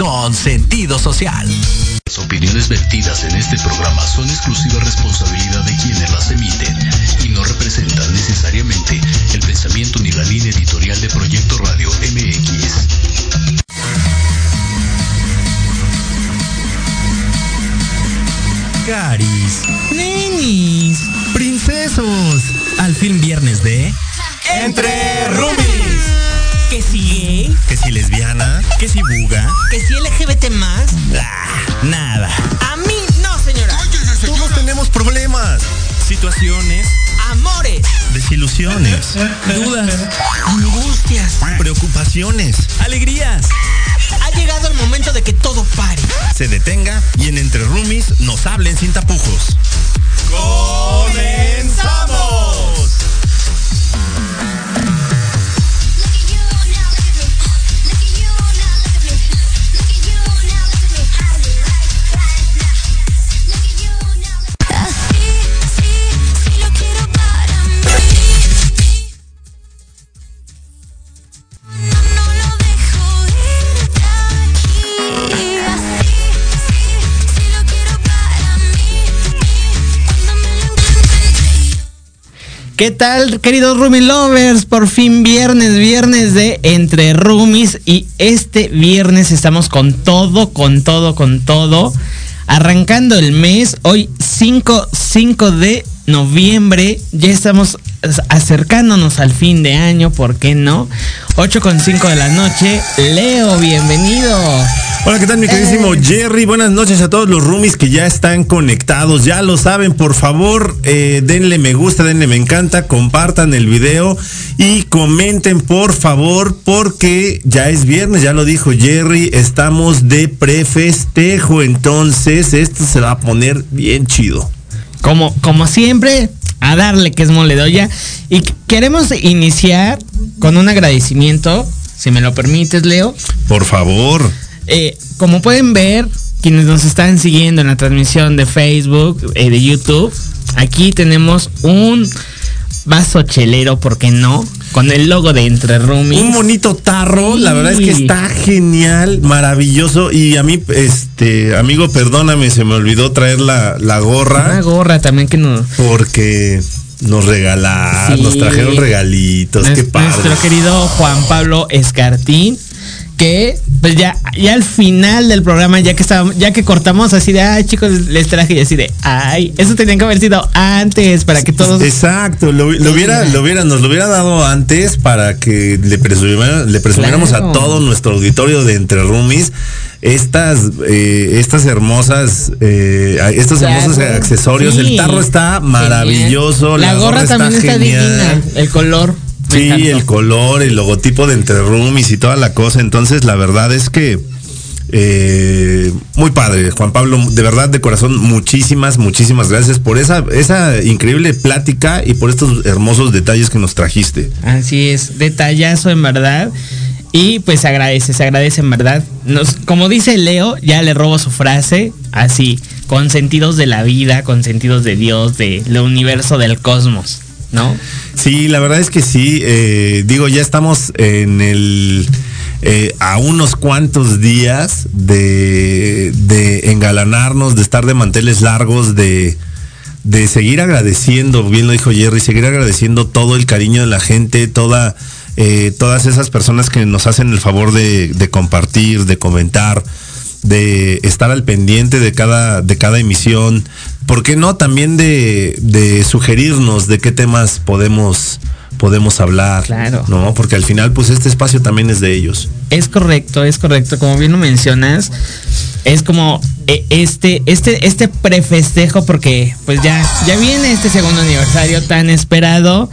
Con sentido social. Las opiniones vertidas en este programa son exclusiva responsabilidad de quienes las emiten y no representan necesariamente el pensamiento ni la línea editorial de Proyecto Radio MX. Caris, nenis, princesos, al fin viernes de Entre Rumis. Que si gay, Que si lesbiana, que si buga, ¿Que si LGBT más? ah, nada. A mí no, señora. todos tenemos problemas, Situaciones, Amores, desilusiones, dudas, angustias. preocupaciones. alegrías. Ha llegado el momento de que todo pare. Se detenga y en Entre Rumis nos hablen sin tapujos. ¡Comenzamos! ¿Qué tal, queridos Rumi Lovers? Por fin viernes, viernes de Entre Rumis. Y este viernes estamos con todo, con todo, con todo. Arrancando el mes, hoy 5, 5 de noviembre. Ya estamos acercándonos al fin de año, ¿por qué no? 8 con 5 de la noche. Leo, bienvenido. Hola, ¿qué tal mi queridísimo Eh. Jerry? Buenas noches a todos los roomies que ya están conectados. Ya lo saben, por favor, eh, denle me gusta, denle me encanta, compartan el video y comenten, por favor, porque ya es viernes, ya lo dijo Jerry, estamos de prefestejo, entonces esto se va a poner bien chido. Como, como siempre, a darle que es mole de olla. Y qu- queremos iniciar con un agradecimiento, si me lo permites, Leo. Por favor. Eh, como pueden ver, quienes nos están siguiendo en la transmisión de Facebook, eh, de YouTube, aquí tenemos un vaso chelero, ¿por qué no? Con el logo de Entre Roomies. Un bonito tarro, la verdad es que está genial, maravilloso. Y a mí, este, amigo, perdóname, se me olvidó traer la, la gorra. Una gorra también que nos... Porque nos regalaron, Sí. nos trajeron regalitos, qué padre. Nuestro querido Juan Pablo Escartín, que pues ya, ya al final del programa, ya que estábamos, ya que cortamos así de ay chicos, les traje y así de ay, eso tenían que haber sido antes para que todos Exacto, lo, lo hubiera, lo hubiera, nos lo hubiera dado antes para que le, presumiera- le presumiéramos Claro. a todo nuestro auditorio de Entre Roomies estas, eh, estas hermosas, eh, estos Claro. hermosos accesorios. Sí. El tarro está maravilloso. La, gorra, también está, divina, el color. Sí, encantó. el color, el logotipo de Entre Roomies y toda la cosa. Entonces, la verdad es que eh, muy padre, Juan Pablo. De verdad, de corazón, muchísimas, muchísimas gracias por esa, esa increíble plática y por estos hermosos detalles que nos trajiste. Así es, detallazo en verdad. Y pues se agradece, se agradece en verdad. Nos, como dice Leo, ya le robo su frase, así, con sentidos de la vida, con sentidos de Dios, del universo, del cosmos, ¿no? Sí, la verdad es que sí. eh, digo, ya estamos en el. eh, a unos cuantos días de, engalanarnos, de estar de manteles largos, de, de seguir agradeciendo, bien lo dijo Jerry, seguir agradeciendo todo el cariño de la gente, toda, eh, todas esas personas que nos hacen el favor de, de compartir, de comentar, de estar al pendiente de cada, de cada emisión. ¿Por qué no? También de, de sugerirnos de qué temas podemos, podemos hablar. Claro. ¿No? Porque al final, pues este espacio también es de ellos. Es correcto, es correcto. Como bien lo mencionas, es como eh, este, este, este prefestejo, porque pues ya, ya viene este segundo aniversario tan esperado.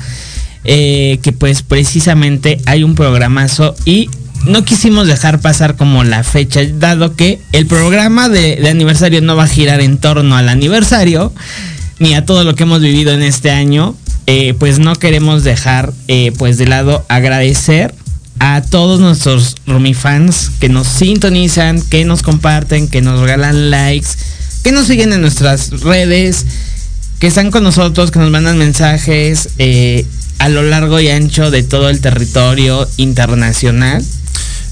eh, que pues precisamente hay un programazo y no quisimos dejar pasar como la fecha, dado que el programa de, aniversario no va a girar en torno al aniversario, ni a todo lo que hemos vivido en este año, eh, pues no queremos dejar eh, pues de lado agradecer a todos nuestros Rumi fans que nos sintonizan, que nos comparten, que nos regalan likes, que nos siguen en nuestras redes, que están con nosotros, que nos mandan mensajes eh, a lo largo y ancho de todo el territorio internacional.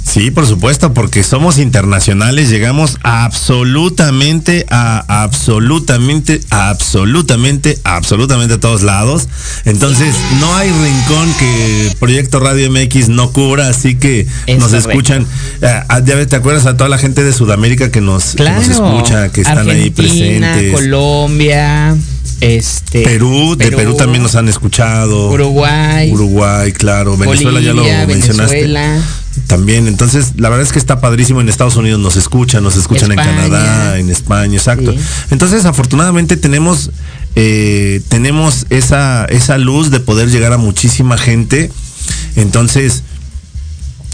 Sí, por supuesto, porque somos internacionales, llegamos absolutamente a absolutamente, a absolutamente, a absolutamente a todos lados. Entonces, no hay rincón que Proyecto Radio MX no cubra, así que Es nos correcto. escuchan. eh, ah, ya ves, ¿te acuerdas a toda la gente de Sudamérica que nos, que Claro. nos escucha, que están ahí presentes? Colombia, este. Perú, de Perú también nos han escuchado. Uruguay. Uruguay, claro. Venezuela ya lo mencionaste. Venezuela. También, entonces, la verdad es que está padrísimo. En Estados Unidos nos escuchan, nos escuchan España. en Canadá, en España, exacto. Sí. Entonces, afortunadamente tenemos, eh, tenemos esa, esa luz de poder llegar a muchísima gente. Entonces,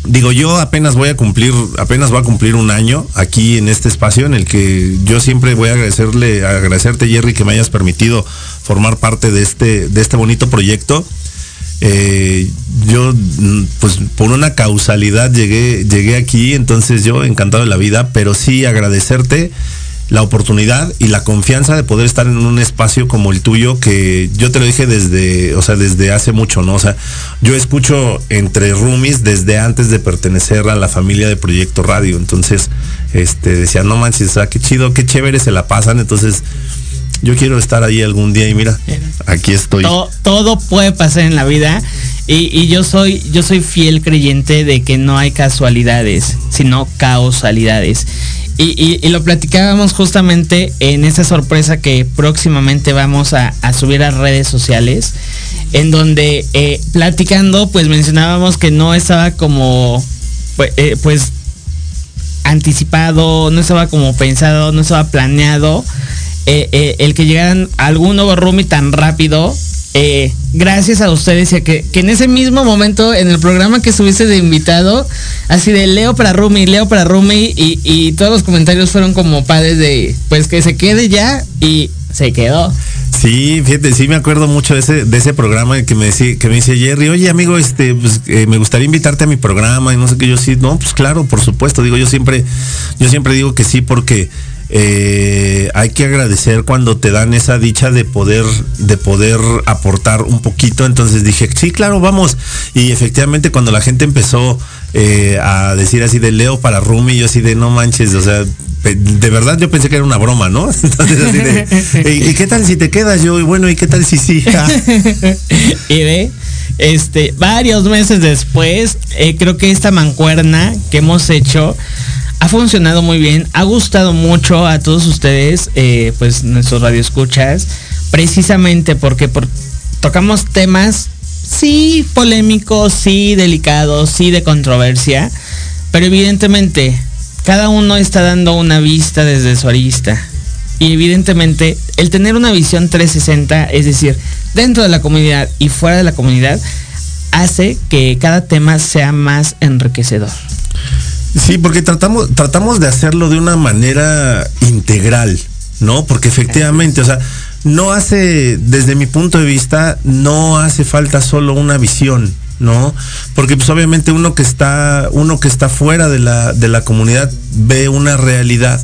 digo, yo apenas voy a cumplir, apenas voy a cumplir un año aquí en este espacio en el que yo siempre voy a agradecerle, agradecerte, Jerry, que me hayas permitido formar parte de este, de este bonito proyecto. Eh, yo, pues por una causalidad llegué, llegué aquí, entonces yo encantado de la vida, pero sí agradecerte la oportunidad y la confianza de poder estar en un espacio como el tuyo que yo te lo dije desde, o sea, desde hace mucho, ¿no? O sea, yo escucho entre roomies desde antes de pertenecer a la familia de Proyecto Radio, entonces, este, decía, no manches, o sea, qué chido, qué chévere se la pasan, entonces, yo quiero estar ahí algún día y mira, aquí estoy. To- todo puede pasar en la vida. Y, y yo soy, yo soy fiel creyente de que no hay casualidades, sino causalidades. Y, y- y lo platicábamos justamente en esa sorpresa que próximamente vamos a, a subir a redes sociales, en donde eh, platicando, pues mencionábamos que no estaba como, pues, eh, pues anticipado, no estaba como pensado, no estaba planeado eh, eh, el que llegaran a algún nuevo roomie tan rápido. eh, gracias a ustedes y que, que en ese mismo momento en el programa que estuviste de invitado, así de Leo para roomie, Leo para roomie y, y todos los comentarios fueron como padres de pues que se quede ya y se quedó. Sí, fíjate, sí me acuerdo mucho de ese, de ese programa que me decía, que me dice Jerry, oye amigo, este, pues, me gustaría invitarte a mi programa y no sé qué, yo sí, no, pues claro, por supuesto, digo, yo siempre, yo siempre digo que sí porque eh, hay que agradecer cuando te dan esa dicha de poder, de poder aportar un poquito. Entonces dije, sí, claro, vamos. Y efectivamente cuando la gente empezó eh, a decir así de Leo para Rumi, yo así de no manches, o sea, de verdad yo pensé que era una broma, ¿no? Entonces así de, ¿y, y qué tal si te quedas yo? Y bueno, ¿y qué tal si sí? Ah, y ve, este, varios meses después, eh, creo que esta mancuerna que hemos hecho ha funcionado muy bien, ha gustado mucho a todos ustedes, eh, pues nuestros radioescuchas, precisamente porque por- tocamos temas, sí, polémicos, sí, delicados, sí, de controversia, pero evidentemente cada uno está dando una vista desde su arista. Y evidentemente el tener una visión 360, es decir, dentro de la comunidad y fuera de la comunidad, hace que cada tema sea más enriquecedor. Sí, porque tratamos, tratamos de hacerlo de una manera integral, ¿no? Porque efectivamente, o sea, no hace, desde mi punto de vista, no hace falta solo una visión, ¿no? Porque pues obviamente uno que está, uno que está fuera de la, de la comunidad ve una realidad.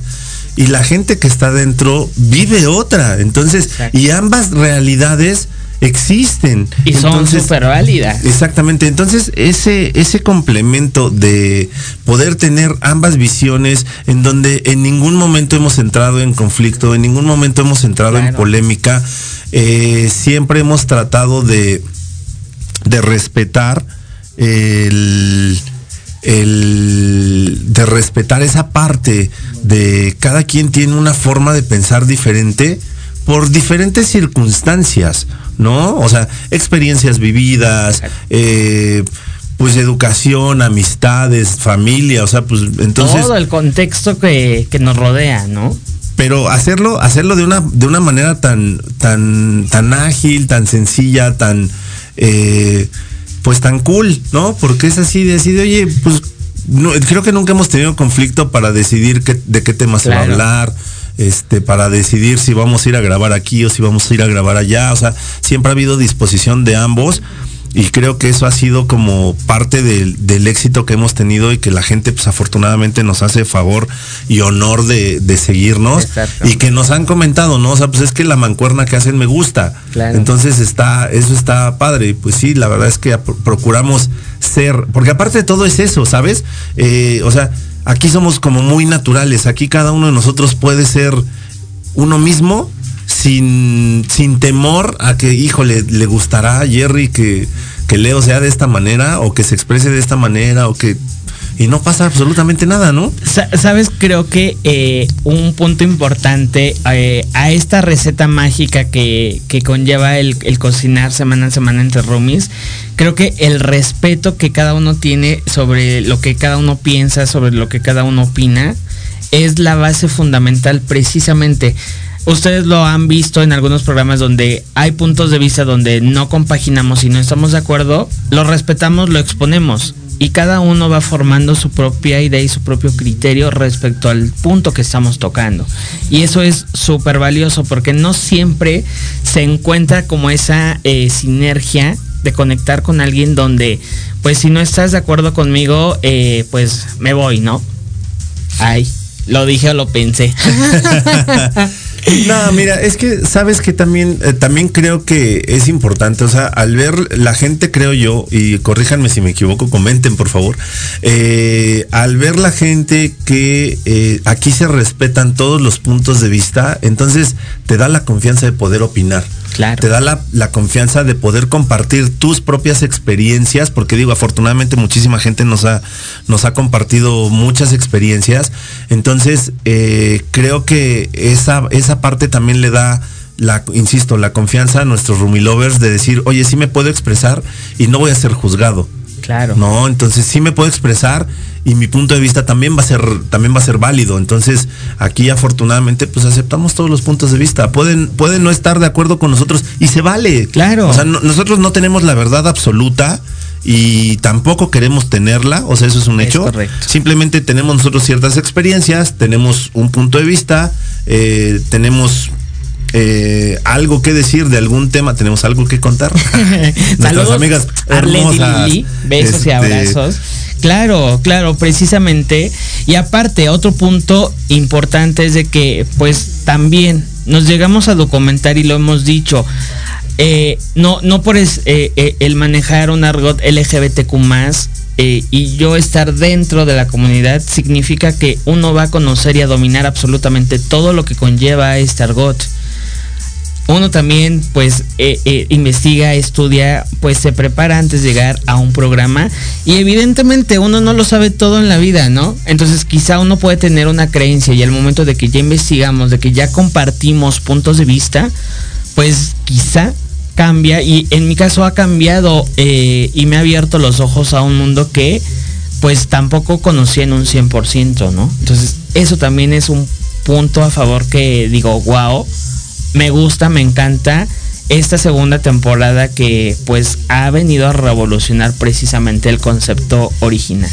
Y la gente que está dentro vive otra. Entonces, Exacto. y ambas realidades existen. Y son súper válidas. Exactamente, entonces ese, ese complemento de poder tener ambas visiones en donde en ningún momento hemos entrado en conflicto, en ningún momento hemos entrado en polémica, eh, siempre hemos tratado de, de respetar el, el- de respetar esa parte de cada quien tiene una forma de pensar diferente por diferentes circunstancias, ¿no? O sea, experiencias vividas, eh, pues educación, amistades, familia, o sea, pues entonces Todo el contexto que, que nos rodea, ¿no? pero hacerlo hacerlo de una de una manera tan tan tan ágil tan sencilla tan eh, pues tan cool no porque es así de oye pues no, creo que nunca hemos tenido conflicto para decidir qué, de qué tema se va a hablar este para decidir si vamos a ir a grabar aquí o si vamos a ir a grabar allá o sea siempre ha habido disposición de ambos y creo que eso ha sido como parte del, del éxito que hemos tenido y que la gente pues afortunadamente nos hace favor y honor de, de seguirnos y que nos han comentado, ¿no? O sea, pues es que la mancuerna que hacen me gusta. Claro. Entonces está, eso está padre. Pues sí, la verdad es que procuramos ser, porque aparte de todo es eso, ¿sabes? Eh, o sea, aquí somos como muy naturales, aquí cada uno de nosotros puede ser uno mismo sin, sin temor a que, híjole, le gustará a Jerry que, que Leo sea de esta manera o que se exprese de esta manera o que... Y no pasa absolutamente nada, ¿no? Sa- Sabes, creo que eh, un punto importante eh, a esta receta mágica que, que conlleva el, el cocinar semana a semana entre roomies, creo que el respeto que cada uno tiene sobre lo que cada uno piensa, sobre lo que cada uno opina, es la base fundamental precisamente. Ustedes lo han visto en algunos programas donde hay puntos de vista donde no compaginamos y no estamos de acuerdo, lo respetamos, lo exponemos y cada uno va formando su propia idea y su propio criterio respecto al punto que estamos tocando. Y eso es súper valioso porque no siempre se encuentra como esa eh, sinergia de conectar con alguien donde, pues si no estás de acuerdo conmigo, eh, pues me voy, ¿no? Ay, lo dije o lo pensé. No, mira, es que sabes que también, eh, también creo que es importante, o sea, al ver la gente, creo yo, y corríjanme si me equivoco, comenten por favor, eh, al ver la gente que eh, aquí se respetan todos los puntos de vista, entonces te da la confianza de poder opinar. Te da la, la confianza de poder compartir tus propias experiencias, porque digo, afortunadamente muchísima gente nos ha, nos ha compartido muchas experiencias. Entonces, eh, creo que esa, esa parte también le da la, insisto, la confianza a nuestros roomie lovers de decir, oye, sí me puedo expresar y no voy a ser juzgado. Claro. No, entonces sí me puedo expresar y mi punto de vista también va a ser también va a ser válido. Entonces, aquí afortunadamente pues aceptamos todos los puntos de vista. Pueden pueden no estar de acuerdo con nosotros y se vale. Claro. O sea, no- nosotros no tenemos la verdad absoluta y tampoco queremos tenerla, o sea, eso es un Es hecho. correcto. Simplemente tenemos nosotros ciertas experiencias, tenemos un punto de vista, eh, tenemos eh, algo que decir de algún tema, tenemos algo que contar. Nuestras Saludos, amigas hermosas. Lili, besos y este, abrazos. Claro, claro, precisamente. Y aparte, otro punto importante es de que, pues, también nos llegamos a documentar y lo hemos dicho. eh, no, no por es- eh, eh, el manejar un argot LGBTQ eh, y yo estar dentro de la comunidad significa que uno va a conocer y a dominar absolutamente todo lo que conlleva este argot uno también pues eh, eh, investiga, estudia, pues se prepara antes de llegar a un programa y evidentemente uno no lo sabe todo en la vida, ¿no? Entonces quizá uno puede tener una creencia y al momento de que ya investigamos, de que ya compartimos puntos de vista, pues quizá cambia y en mi caso ha cambiado eh, y me ha abierto los ojos a un mundo que pues tampoco conocía en un 100%, ¿no? Entonces eso también es un punto a favor que digo, wow, me gusta, me encanta esta segunda temporada que pues ha venido a revolucionar precisamente el concepto original.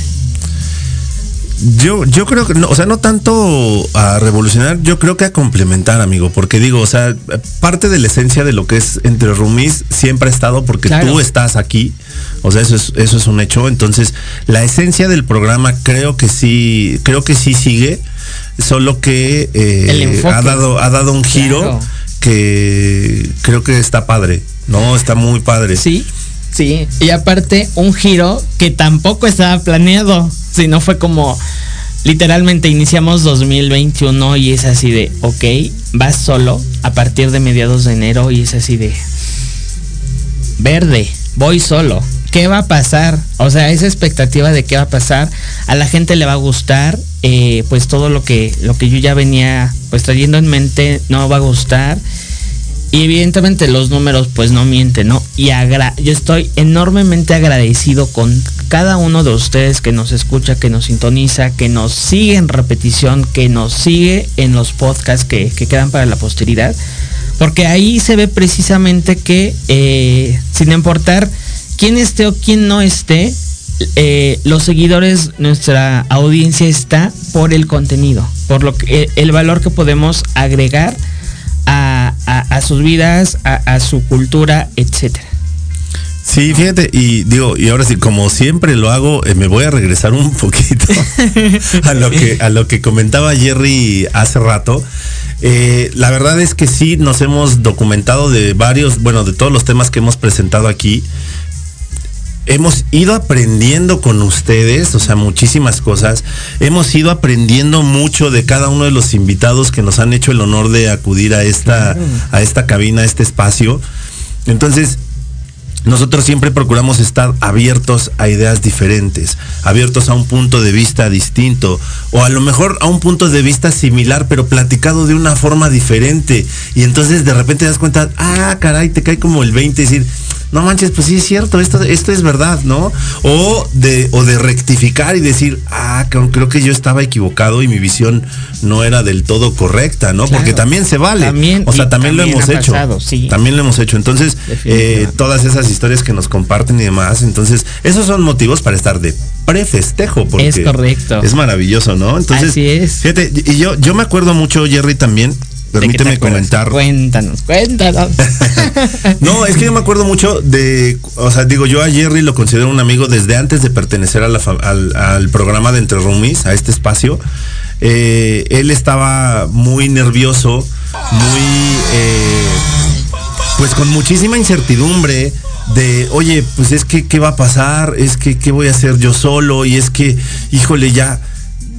Yo, yo creo que, no, o sea, no tanto a revolucionar, yo creo que a complementar, amigo, porque digo, o sea, parte de la esencia de lo que es entre roomies siempre ha estado porque Claro. tú estás aquí, o sea, eso es, eso es un hecho, entonces, la esencia del programa creo que sí, creo que sí sigue, solo que eh, ha dado, ha dado un giro Claro. Que creo que está padre, no, está muy padre. Sí, sí. Y aparte un giro que tampoco estaba planeado, sino fue como literalmente iniciamos 2021 y es así de, ok, vas solo a partir de mediados de enero y es así de, verde, voy solo. ¿Qué va a pasar? O sea, esa expectativa de qué va a pasar, a la gente le va a gustar, eh, pues todo lo que, lo que yo ya venía pues trayendo en mente no va a gustar. Y evidentemente los números pues no mienten, ¿no? Y yo estoy enormemente agradecido con cada uno de ustedes que nos escucha, que nos sintoniza, que nos sigue en repetición, que nos sigue en los podcasts que, que quedan para la posteridad. Porque ahí se ve precisamente que eh, sin importar quién esté o quién no esté, eh, los seguidores, nuestra audiencia está por el contenido, por lo que el valor que podemos agregar a, sus vidas, a, su cultura, etcétera. Sí, fíjate, y digo, y ahora sí, como siempre lo hago, eh, me voy a regresar un poquito a lo que a lo que comentaba Jerry hace rato. Eh, la verdad es que sí nos hemos documentado de varios, bueno, de todos los temas que hemos presentado aquí. Hemos ido aprendiendo con ustedes, o sea, muchísimas cosas. Hemos ido aprendiendo mucho de cada uno de los invitados que nos han hecho el honor de acudir a esta, a esta cabina, a este espacio. Entonces, nosotros siempre procuramos estar abiertos a ideas diferentes, abiertos a un punto de vista distinto, o a lo mejor a un punto de vista similar, pero platicado de una forma diferente. Y entonces de repente te das cuenta, ah, caray, te cae como el 20 y decir, no manches, pues sí es cierto, esto, esto es verdad, ¿no? O de, o de rectificar y decir, ah, creo, creo que yo estaba equivocado y mi visión no era del todo correcta, ¿no? Claro. Porque también se vale. También, o sea, también, lo hemos hecho. pasado, sí. También lo hemos hecho. Entonces, eh, todas esas historias que nos comparten y demás. Entonces, esos son motivos para estar de prefestejo. Porque Es correcto. Es maravilloso, ¿no? Entonces, Así es. Fíjate, y yo, yo me acuerdo mucho, Jerry, también. ¿De qué te Permíteme comentar. Cuéntanos, cuéntanos. No, es que yo me acuerdo mucho de, o sea, digo, yo a Jerry lo considero un amigo desde antes de pertenecer a la fa- al, al programa de Entre Roomies, a este espacio. Eh, él estaba muy nervioso, muy, eh, pues con muchísima incertidumbre de, oye, pues es que, ¿qué va a pasar? Es que, ¿qué voy a hacer yo solo? Y es que, híjole, ya,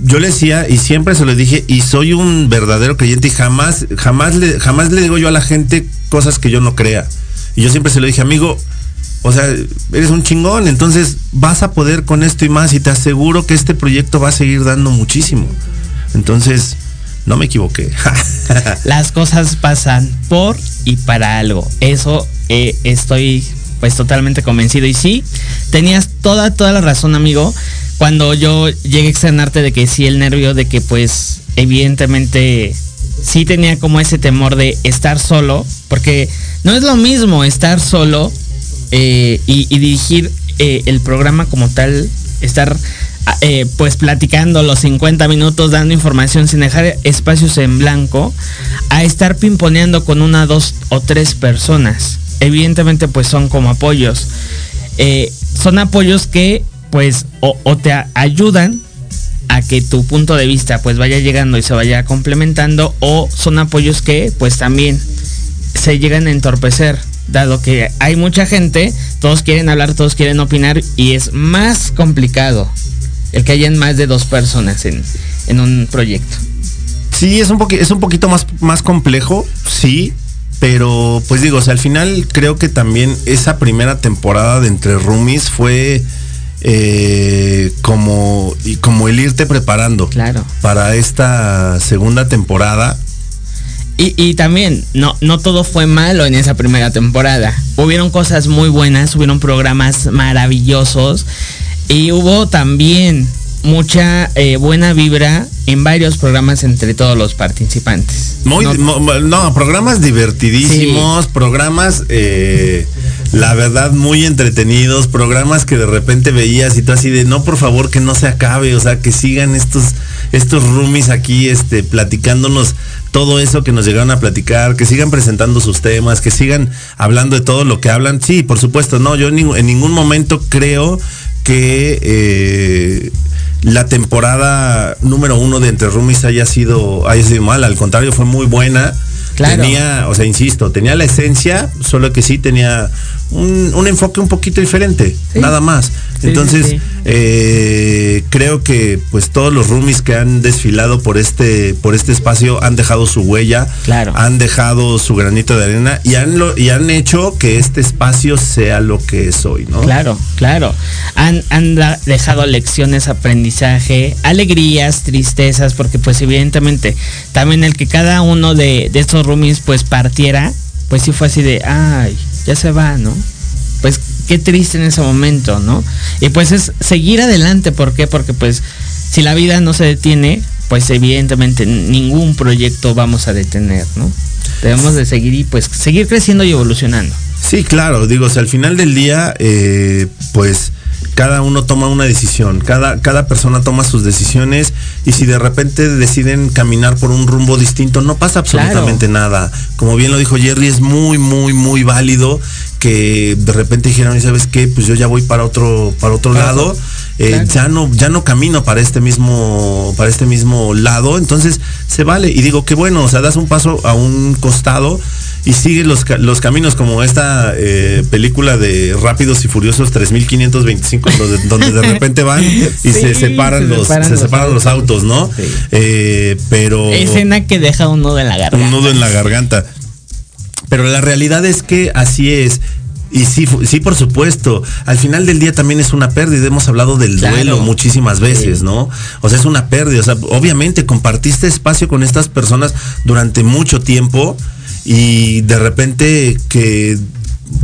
yo le decía y siempre se lo dije y soy un verdadero creyente y jamás, jamás le, jamás le digo yo a la gente cosas que yo no crea. Y yo siempre se lo dije, amigo, o sea, eres un chingón, entonces vas a poder con esto y más y te aseguro que este proyecto va a seguir dando muchísimo. Entonces, no me equivoqué. Las cosas pasan por y para algo. Eso eh, estoy pues totalmente convencido. Y sí, tenías toda, toda la razón, amigo. Cuando yo llegué a externarte de que sí, el nervio de que pues evidentemente sí tenía como ese temor de estar solo. Porque no es lo mismo estar solo eh, y, dirigir eh, el programa como tal, estar ah, eh, pues platicando los 50 minutos, dando información sin dejar espacios en blanco, a estar pimponeando con una, dos o tres personas. Evidentemente pues son como apoyos. Son apoyos que pues o, te ayudan a que tu punto de vista pues vaya llegando y se vaya complementando o son apoyos que pues también se llegan a entorpecer, dado que hay mucha gente, todos quieren hablar, todos quieren opinar y es más complicado el que hayan más de dos personas en, en un proyecto. Sí, es un, poqui- es un poquito más, más complejo, sí, pero pues digo, o sea, al final creo que también esa primera temporada de Entre Roomies fue eh, como, y como el irte preparando Claro. para esta segunda temporada. Y, y también, no, no todo fue malo en esa primera temporada. Hubieron cosas muy buenas, hubieron programas maravillosos y hubo también mucha eh, buena vibra en varios programas entre todos los participantes. Muy, No- no, programas divertidísimos, programas, eh, la verdad, muy entretenidos, programas que de repente veías y tú así de, no, por favor, que no se acabe, o sea, que sigan estos, estos roomies aquí, este, platicándonos todo eso que nos llegaron a platicar, que sigan presentando sus temas, que sigan hablando de todo lo que hablan. Sí, por supuesto, no, yo en, ningún- en ningún momento creo que eh, la temporada número uno de Entre Roomies haya sido, haya sido mala, al contrario, fue muy buena. Claro. Tenía, o sea, insisto, tenía la esencia, solo que sí tenía un, un enfoque un poquito diferente, Sí. nada más. Sí, Entonces, sí, eh, creo que pues todos los roomies que han desfilado por este, por este espacio han dejado su huella, Claro. han dejado su granito de arena y han, lo, y han hecho que este espacio sea lo que es hoy, ¿no? Claro, claro. Han, han dejado lecciones, aprendizaje, alegrías, tristezas, porque pues evidentemente también el que cada uno de, de estos roomies pues partiera, pues sí fue así de, ay, ya se va, ¿no? Pues qué triste en ese momento, ¿no? Y pues es seguir adelante, ¿por qué? Porque pues si la vida no se detiene, pues evidentemente ningún proyecto vamos a detener, ¿no? Debemos de seguir y pues seguir creciendo y evolucionando. Sí, claro, digo, o al final del día, eh, pues cada uno toma una decisión, cada, cada persona toma sus decisiones y si de repente deciden caminar por un rumbo distinto, no pasa absolutamente nada. Como bien lo dijo Jerry, es muy, muy, muy válido que de repente dijeron, "¿Y ¿sabes qué? Pues yo ya voy para otro, para otro lado. Eh, Claro. ya no ya no camino para este mismo para este mismo lado entonces se vale y digo que bueno o sea das un paso a un costado y sigue los, los caminos como esta eh, película de Rápidos y Furiosos 3525 donde, donde de repente van y Sí, se separan se los separan se los separan los autos, ¿no? Sí. Eh, pero Escena que deja un nudo en la garganta. un nudo en la garganta. Pero la realidad es que así es. Y sí, sí, por supuesto. Al final del día también es una pérdida. Hemos hablado del Claro. duelo muchísimas veces, ¿no? O sea, es una pérdida. O sea, obviamente compartiste espacio con estas personas durante mucho tiempo y de repente que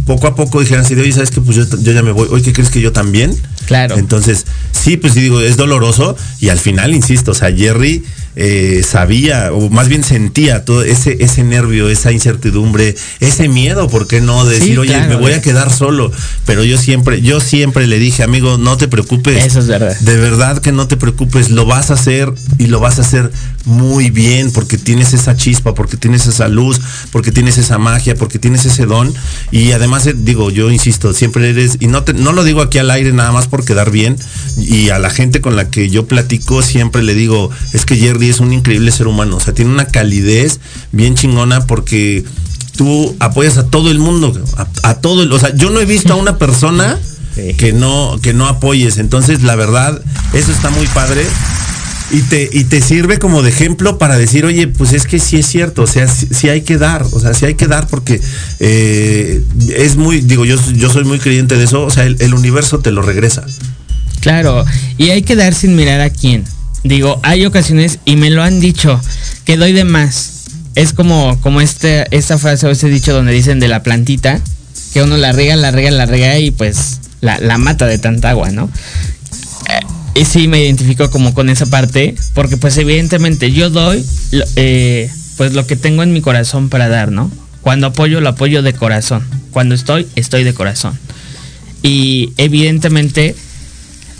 poco a poco dijeran así de, oye, ¿sabes qué? Pues yo, yo ya me voy. Oye, ¿qué crees que yo también? Claro. Entonces, sí, pues digo, es doloroso y al final, insisto, o sea, Jerry eh, sabía, o más bien sentía todo ese, ese nervio, esa incertidumbre, ese miedo, ¿por qué no? De Sí, decir, oye, claro, me voy a quedar solo. Pero yo siempre, yo siempre le dije, amigo, no te preocupes. Eso es verdad. De verdad que no te preocupes, lo vas a hacer y lo vas a hacer muy bien porque tienes esa chispa, porque tienes esa luz, porque tienes esa magia, porque tienes ese don. Y además, eh, digo, yo insisto, siempre eres, y no, te- no lo digo aquí al aire nada más por quedar bien, y a la gente con la que yo platico siempre le digo, es que Jerry es un increíble ser humano, o sea, tiene una calidez bien chingona porque tú apoyas a todo el mundo, a, a todo el, o sea, yo no he visto a una persona Sí. que no, que no apoyes. Entonces, la verdad, eso está muy padre. Y te, y te sirve como de ejemplo para decir, oye, pues es que sí es cierto, o sea, sí, sí hay que dar, o sea, sí hay que dar porque eh, es muy, digo, yo, yo soy muy creyente de eso, o sea, el, el universo te lo regresa. Claro, y hay que dar sin mirar a quién. Digo, hay ocasiones, y me lo han dicho, que doy de más. Es como, como este, esta frase o ese dicho donde dicen de la plantita, que uno la riega, la riega, la riega y pues la, mata de tanta agua, ¿no? Eh, y sí me identifico como con esa parte, porque pues evidentemente yo doy eh, pues lo que tengo en mi corazón para dar, ¿no? Cuando apoyo, lo apoyo de corazón. Cuando estoy, estoy de corazón. Y evidentemente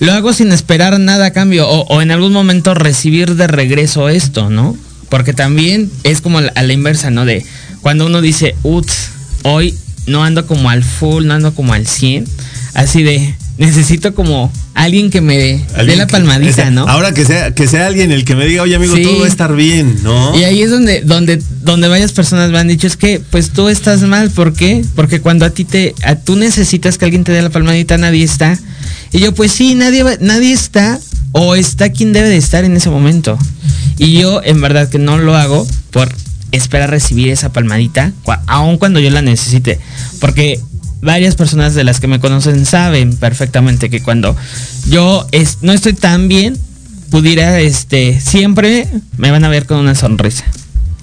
lo hago sin esperar nada a cambio o, o en algún momento recibir de regreso esto, ¿no? Porque también es como a la inversa, ¿no? De cuando uno dice, uts, hoy no ando como al full, no ando como al 100, así de, necesito como alguien que me dé la que- palmadita, ¿no? Ahora que sea, que sea alguien el que me diga, oye amigo, Sí. todo va a estar bien, ¿no? Y ahí es donde, donde, donde varias personas me han dicho, es que pues tú estás mal, ¿por qué? Porque cuando a ti te, a tú necesitas que alguien te dé la palmadita, nadie está. Y yo, pues sí, nadie, nadie está, o está quien debe de estar en ese momento. Y yo, en verdad que no lo hago por esperar recibir esa palmadita, aun cuando yo la necesite. Porque varias personas de las que me conocen saben perfectamente que cuando yo es- no estoy tan bien, pudiera, este, siempre me van a ver con una sonrisa.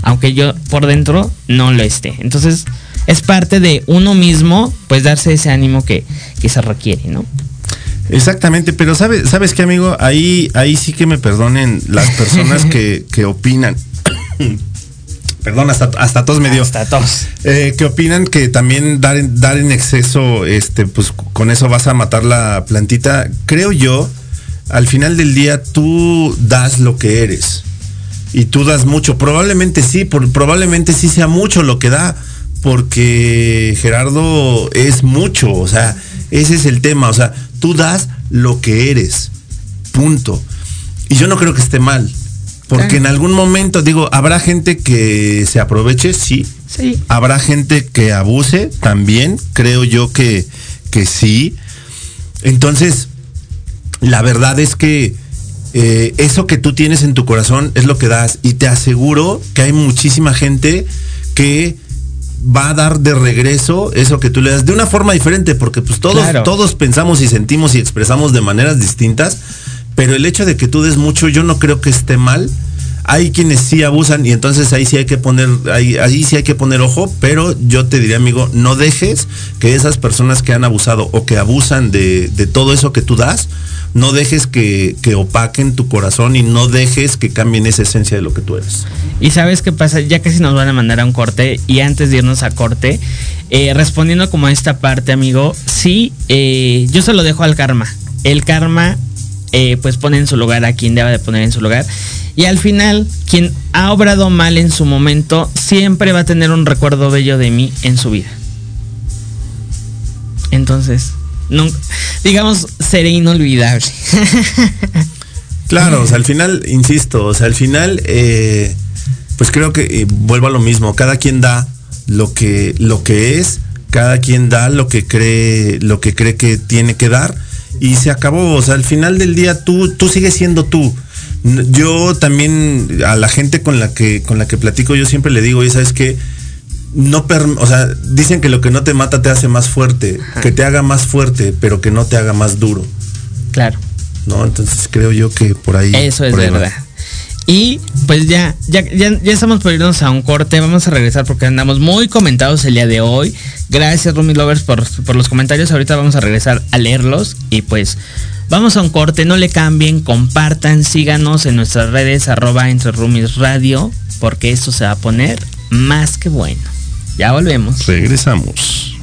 Aunque yo por dentro no lo esté. Entonces, es parte de uno mismo, pues darse ese ánimo que, que se requiere, ¿no? Exactamente, pero sabes, sabes qué, amigo, ahí, ahí sí que me perdonen las personas que, que opinan. Perdón, hasta, hasta tos me dio. Hasta tos. Eh, que opinan que también dar en, dar en exceso, este, pues con eso vas a matar la plantita. Creo yo, al final del día tú das lo que eres. Y tú das mucho. Probablemente sí, por- probablemente sí sea mucho lo que da. Porque Gerardo es mucho. O sea, ese es el tema. O sea, tú das lo que eres. Punto. Y yo no creo que esté mal. Porque en algún momento, digo, habrá gente que se aproveche, sí. Sí. Habrá gente que abuse también, creo yo que, que sí. Entonces, la verdad es que eh, eso que tú tienes en tu corazón es lo que das. Y te aseguro que hay muchísima gente que va a dar de regreso eso que tú le das de una forma diferente, porque pues todos, Claro. todos pensamos y sentimos y expresamos de maneras distintas, pero el hecho de que tú des mucho yo no creo que esté mal. Hay quienes sí abusan y entonces ahí sí hay que poner, ahí, ahí sí hay que poner ojo, pero yo te diría, amigo, no dejes que esas personas que han abusado o que abusan de, de todo eso que tú das, no dejes que, que opaquen tu corazón y no dejes que cambien esa esencia de lo que tú eres. Y sabes qué pasa, ya casi nos van a mandar a un corte y antes de irnos a corte, eh, respondiendo como a esta parte, amigo, sí, eh, yo se lo dejo al karma. El karma, eh, pues pone en su lugar a quien deba de poner en su lugar. Y al final, quien ha obrado mal en su momento, siempre va a tener un recuerdo bello de mí en su vida. Entonces, nunca, digamos, seré inolvidable. Claro, o sea, al final, insisto, o sea, al final, eh, pues creo que eh, vuelvo a lo mismo, cada quien da lo que, lo que es, cada quien da lo que cree, lo que cree que tiene que dar, y se acabó. O sea, al final del día tú, tú sigues siendo tú. Yo también, a la gente con la que, con la que platico, yo siempre le digo, y sabes que no per- o sea, dicen que lo que no te mata te hace más fuerte, que te haga más fuerte, pero que no te haga más duro. Claro. ¿No? Entonces creo yo que por ahí. Eso es va. verdad. Y pues ya, ya, ya, ya estamos por irnos a un corte. Vamos a regresar porque andamos muy comentados el día de hoy. Gracias, Rumi Lovers, por, por los comentarios. Ahorita vamos a regresar a leerlos. Y pues vamos a un corte. No le cambien, compartan, síganos en nuestras redes, arroba entre Rumis Radio, porque esto se va a poner más que bueno. Ya volvemos. Regresamos.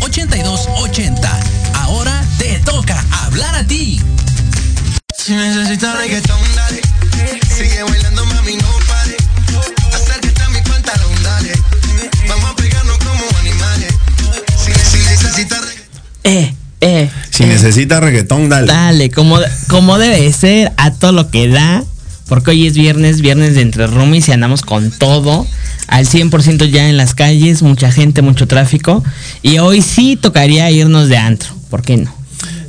18 82 80. Ahora te toca hablar a ti. Si necesitas reggaetón, dale. Sigue bailando, mami, no pare. Acércate a mi pantalón, dale. Vamos a pegarnos como animales. Si, si necesitas reggaetón. Eh, eh. Si eh. necesita reggaetón, dale. Dale, como, como debe ser, a todo lo que da. Porque hoy es viernes, viernes de entre roomies y andamos con todo. Al 100% ya en las calles, mucha gente, mucho tráfico. Y hoy sí tocaría irnos de antro. ¿Por qué no?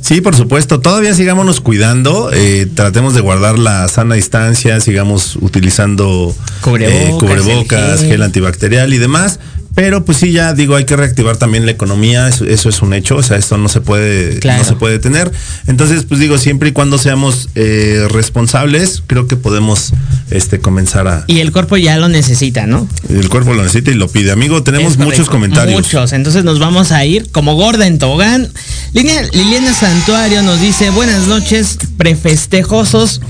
Sí, por supuesto. Todavía sigámonos cuidando. eh, tratemos de guardar la sana distancia. Sigamos utilizando Cubrebocas, eh, cubrebocas, el gel. gel antibacterial y demás. Pero pues sí, ya digo, hay que reactivar también la economía, eso, eso es un hecho, o sea, esto no se puede, Claro. no se puede tener. Entonces, pues digo, siempre y cuando seamos eh, responsables, creo que podemos este comenzar a. Y el cuerpo ya lo necesita, ¿no? El cuerpo lo necesita y lo pide. Amigo, tenemos muchos comentarios. Muchos. Entonces nos vamos a ir como gorda en. Liliana, Liliana Santuario nos dice, buenas noches, prefestejosos,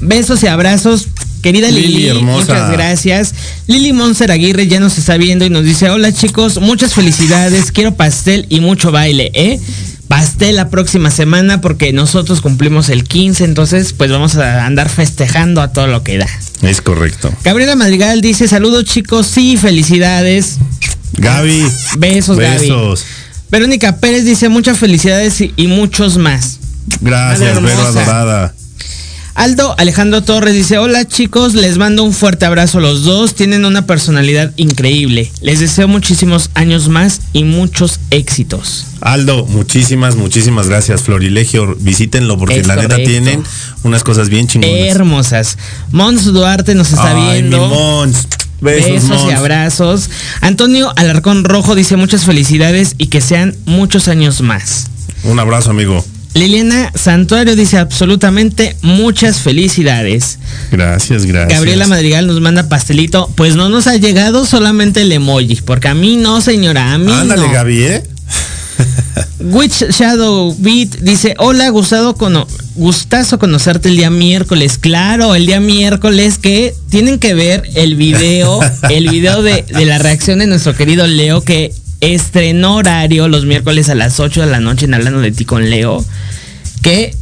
besos y abrazos. Querida Lili, Lili, hermosa. muchas gracias. Lili Monser Aguirre ya nos está viendo y nos dice, hola chicos, muchas felicidades, quiero pastel y mucho baile, ¿eh? pastel la próxima semana porque nosotros cumplimos el 15, entonces pues vamos a andar festejando a todo lo que da. Es correcto. Gabriela Madrigal dice, saludos chicos, sí, felicidades. Gaby. Besos, Gaby. Besos. Verónica Pérez dice, muchas felicidades y, y muchos más. Gracias, Vero. Adorada. Aldo Alejandro Torres dice, hola chicos, les mando un fuerte abrazo a los dos, tienen una personalidad increíble. Les deseo muchísimos años más y muchos éxitos. Aldo, muchísimas, muchísimas gracias. Florilegio, visítenlo porque Es la neta correcto. tienen unas cosas bien chingonas. Hermosas. Mons Duarte nos está Ay, viendo. mi Mons. Besos, Besos, y abrazos. Antonio Alarcón Rojo dice muchas felicidades y que sean muchos años más. Un abrazo, amigo. Liliana Santuario dice absolutamente muchas felicidades. Gracias, gracias. Gabriela Madrigal nos manda pastelito. Pues no nos ha llegado solamente el emoji, porque a mí no, señora, a mí Ándale, no. Gaby, ¿eh? Witch Shadow Beat dice, hola, gustado cono gustazo conocerte el día miércoles. Claro, el día miércoles que tienen que ver el video, el video de, de la reacción de nuestro querido Leo que estrenó horario los miércoles a las 8 de la noche en Hablando de ti con Leo. Que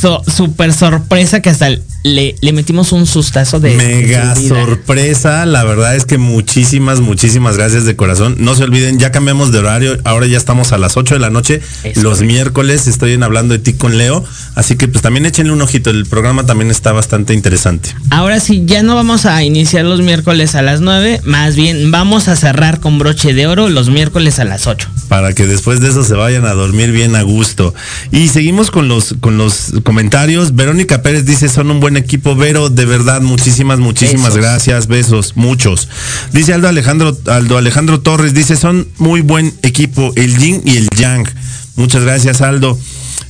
so- super sorpresa que hasta le, le metimos un sustazo de... Mega de sorpresa, la verdad es que muchísimas, muchísimas gracias de corazón. No se olviden, ya cambiamos de horario, ahora ya estamos a las 8 de la noche, Es los correcto. miércoles estoy en hablando de ti con Leo, así que pues también échenle un ojito, el programa también está bastante interesante. Ahora sí, ya no vamos a iniciar los miércoles a las 9, más bien vamos a cerrar con broche de oro los miércoles a las 8. para que después de eso se vayan a dormir bien a gusto. Y seguimos con los con los comentarios. Verónica Pérez dice, "Son un buen equipo, Vero, de verdad, muchísimas muchísimas Besos. gracias, besos, muchos." Dice Aldo Alejandro Aldo Alejandro Torres dice, "Son muy buen equipo, el Yin y el Yang." Muchas gracias, Aldo.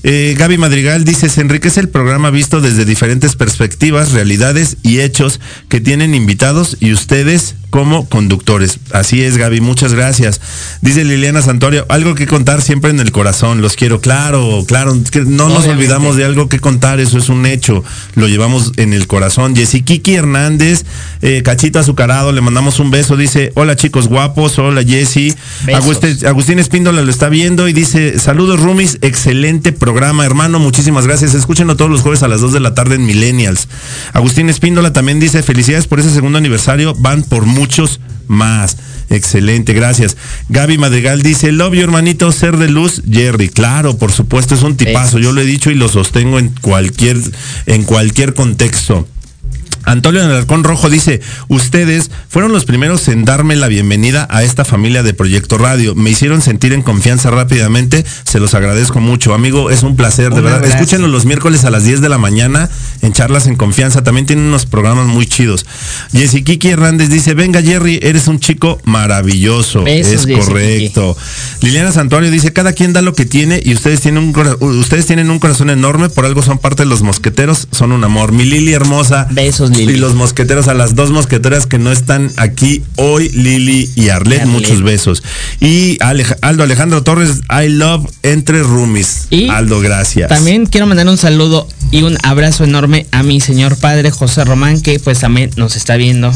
Eh, Gaby Madrigal dice, se enriquece el programa visto desde diferentes perspectivas, realidades y hechos que tienen invitados y ustedes como conductores. Así es, Gaby, muchas gracias. Dice Liliana Santorio, algo que contar siempre en el corazón, los quiero, claro, claro, que no nos Obviamente. olvidamos de algo que contar, eso es un hecho, lo llevamos en el corazón. Jessy Kiki Hernández, eh, Cachito Azucarado, le mandamos un beso, dice, hola chicos guapos, hola Jessy. Agustín, Agustín Espíndola lo está viendo y dice, saludos Rumis, excelente programa, hermano, muchísimas gracias. Escúchenlo todos los jueves a las 2 de la tarde en Millennials. Agustín Espíndola también dice, felicidades por ese segundo aniversario, van por muchos más. Excelente, gracias. Gaby Madrigal dice, love you hermanito, ser de luz, Jerry. Claro, por supuesto, es un tipazo. Yo lo he dicho y lo sostengo en cualquier, en cualquier contexto. Antonio Alarcón Rojo dice, ustedes fueron los primeros en darme la bienvenida a esta familia de Proyecto Radio. Me hicieron sentir en confianza rápidamente. Se los agradezco mucho. Amigo, es un placer, de Un verdad. abrazo. Escúchenlo los miércoles a las 10 de la mañana en Charlas en Confianza. También tienen unos programas muy chidos. Jessy Kiki Hernández dice, venga Jerry, eres un chico maravilloso. Besos, es correcto. Liliana Santuario dice, cada quien da lo que tiene y ustedes tienen un, ustedes tienen un corazón enorme, por algo son parte de los mosqueteros, son un amor. Mi Lili hermosa. Besos, Lili. Y los mosqueteros, a las dos mosqueteras que no están aquí hoy, Lili y Arlet, muchos besos. Y Alej- Aldo Alejandro Torres, I love entre roomies. Y Aldo, gracias. También quiero mandar un saludo y un abrazo enorme a mi señor padre José Román, que pues también nos está viendo.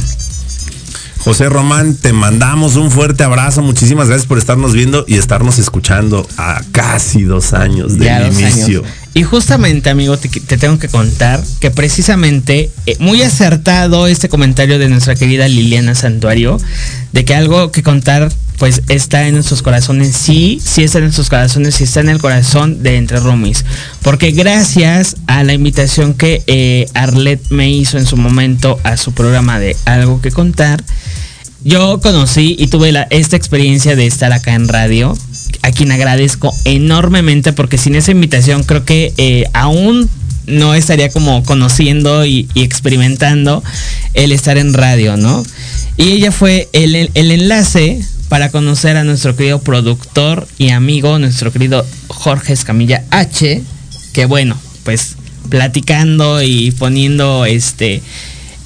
José Román, te mandamos un fuerte abrazo. Muchísimas gracias por estarnos viendo y estarnos escuchando a casi dos años del inicio. años. Y justamente, amigo, te, te tengo que contar que precisamente eh, muy acertado este comentario de nuestra querida Liliana Santuario, de que algo que contar pues está en nuestros corazones, sí, sí está en nuestros corazones, sí está en el corazón de Entre Rumis. Porque gracias a la invitación que eh, Arlet me hizo en su momento a su programa de Algo que contar, yo conocí y tuve esta experiencia de estar acá en radio, a quien agradezco enormemente porque sin esa invitación creo que eh, aún no estaría como conociendo y, experimentando el estar en radio, ¿no? Y ella fue el, el enlace para conocer a nuestro querido productor y amigo, nuestro querido Jorge Escamilla H, que bueno, pues platicando y poniendo este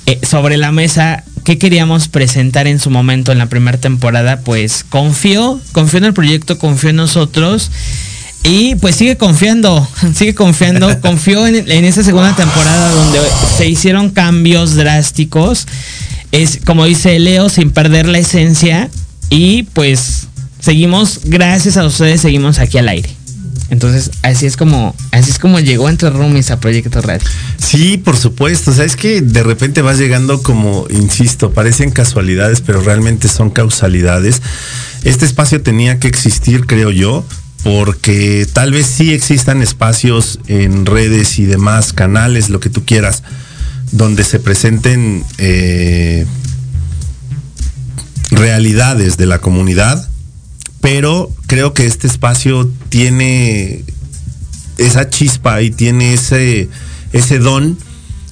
eh, sobre la mesa qué queríamos presentar en su momento en la primera temporada, pues confió, confió en el proyecto, confió en nosotros y pues sigue confiando, sigue confiando, confió en, en esa segunda temporada donde se hicieron cambios drásticos, es como dice Leo, sin perder la esencia y pues seguimos, gracias a ustedes, seguimos aquí al aire. Entonces, así es como, así es como llegó entre roomies a Proyecto Radio. Sí, por supuesto. O sea, es que de repente vas llegando como, insisto, parecen casualidades, pero realmente son causalidades. Este espacio tenía que existir, creo yo, porque tal vez sí existan espacios en redes y demás canales, lo que tú quieras, donde se presenten eh, realidades de la comunidad, pero creo que este espacio tiene esa chispa y tiene ese, ese don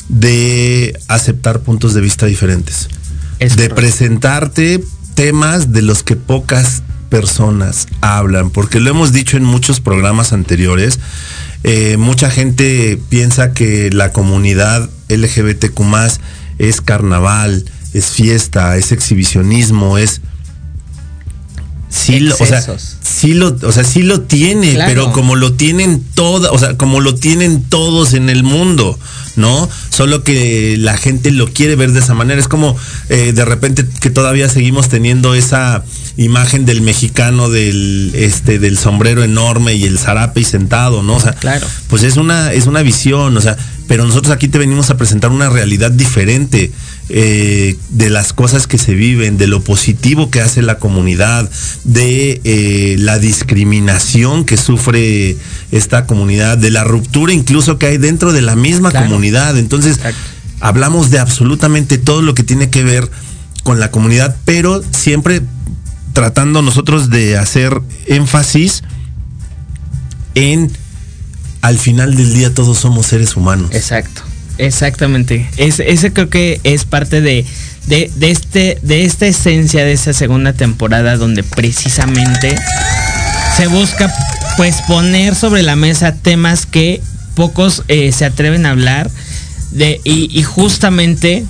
de aceptar puntos de vista diferentes. Es de correcto. presentarte temas de los que pocas personas hablan, porque lo hemos dicho en muchos programas anteriores. eh, mucha gente piensa que la comunidad LGBTQ es carnaval, es fiesta, es exhibicionismo, es sí lo, o sea. Sí lo, o sea, sí lo tiene, Claro. pero como lo tienen todas, o sea, como lo tienen todos en el mundo, ¿no? Solo que la gente lo quiere ver de esa manera. Es como eh, de repente que todavía seguimos teniendo esa imagen del mexicano del este del sombrero enorme y el zarape y sentado, ¿no? O sea, Claro. pues es una es una visión, o sea, pero nosotros aquí te venimos a presentar una realidad diferente eh, de las cosas que se viven, de lo positivo que hace la comunidad, de eh, la discriminación que sufre esta comunidad, de la ruptura incluso que hay dentro de la misma Claro. comunidad. Entonces, Exacto. hablamos de absolutamente todo lo que tiene que ver con la comunidad, pero siempre tratando nosotros de hacer énfasis en al final del día todos somos seres humanos. Exacto, exactamente. Es, ese creo que es parte de, de, de este, de esta esencia de esa segunda temporada donde precisamente se busca pues poner sobre la mesa temas que pocos eh, se atreven a hablar de, y, justamente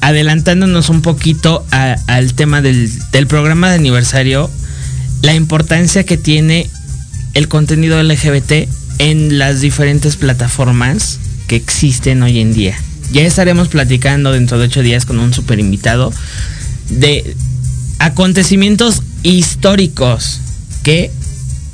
adelantándonos un poquito al tema del, del programa de aniversario, la importancia que tiene el contenido LGBT en las diferentes plataformas que existen hoy en día. Ya estaremos platicando dentro de ocho días con un super invitado de acontecimientos históricos que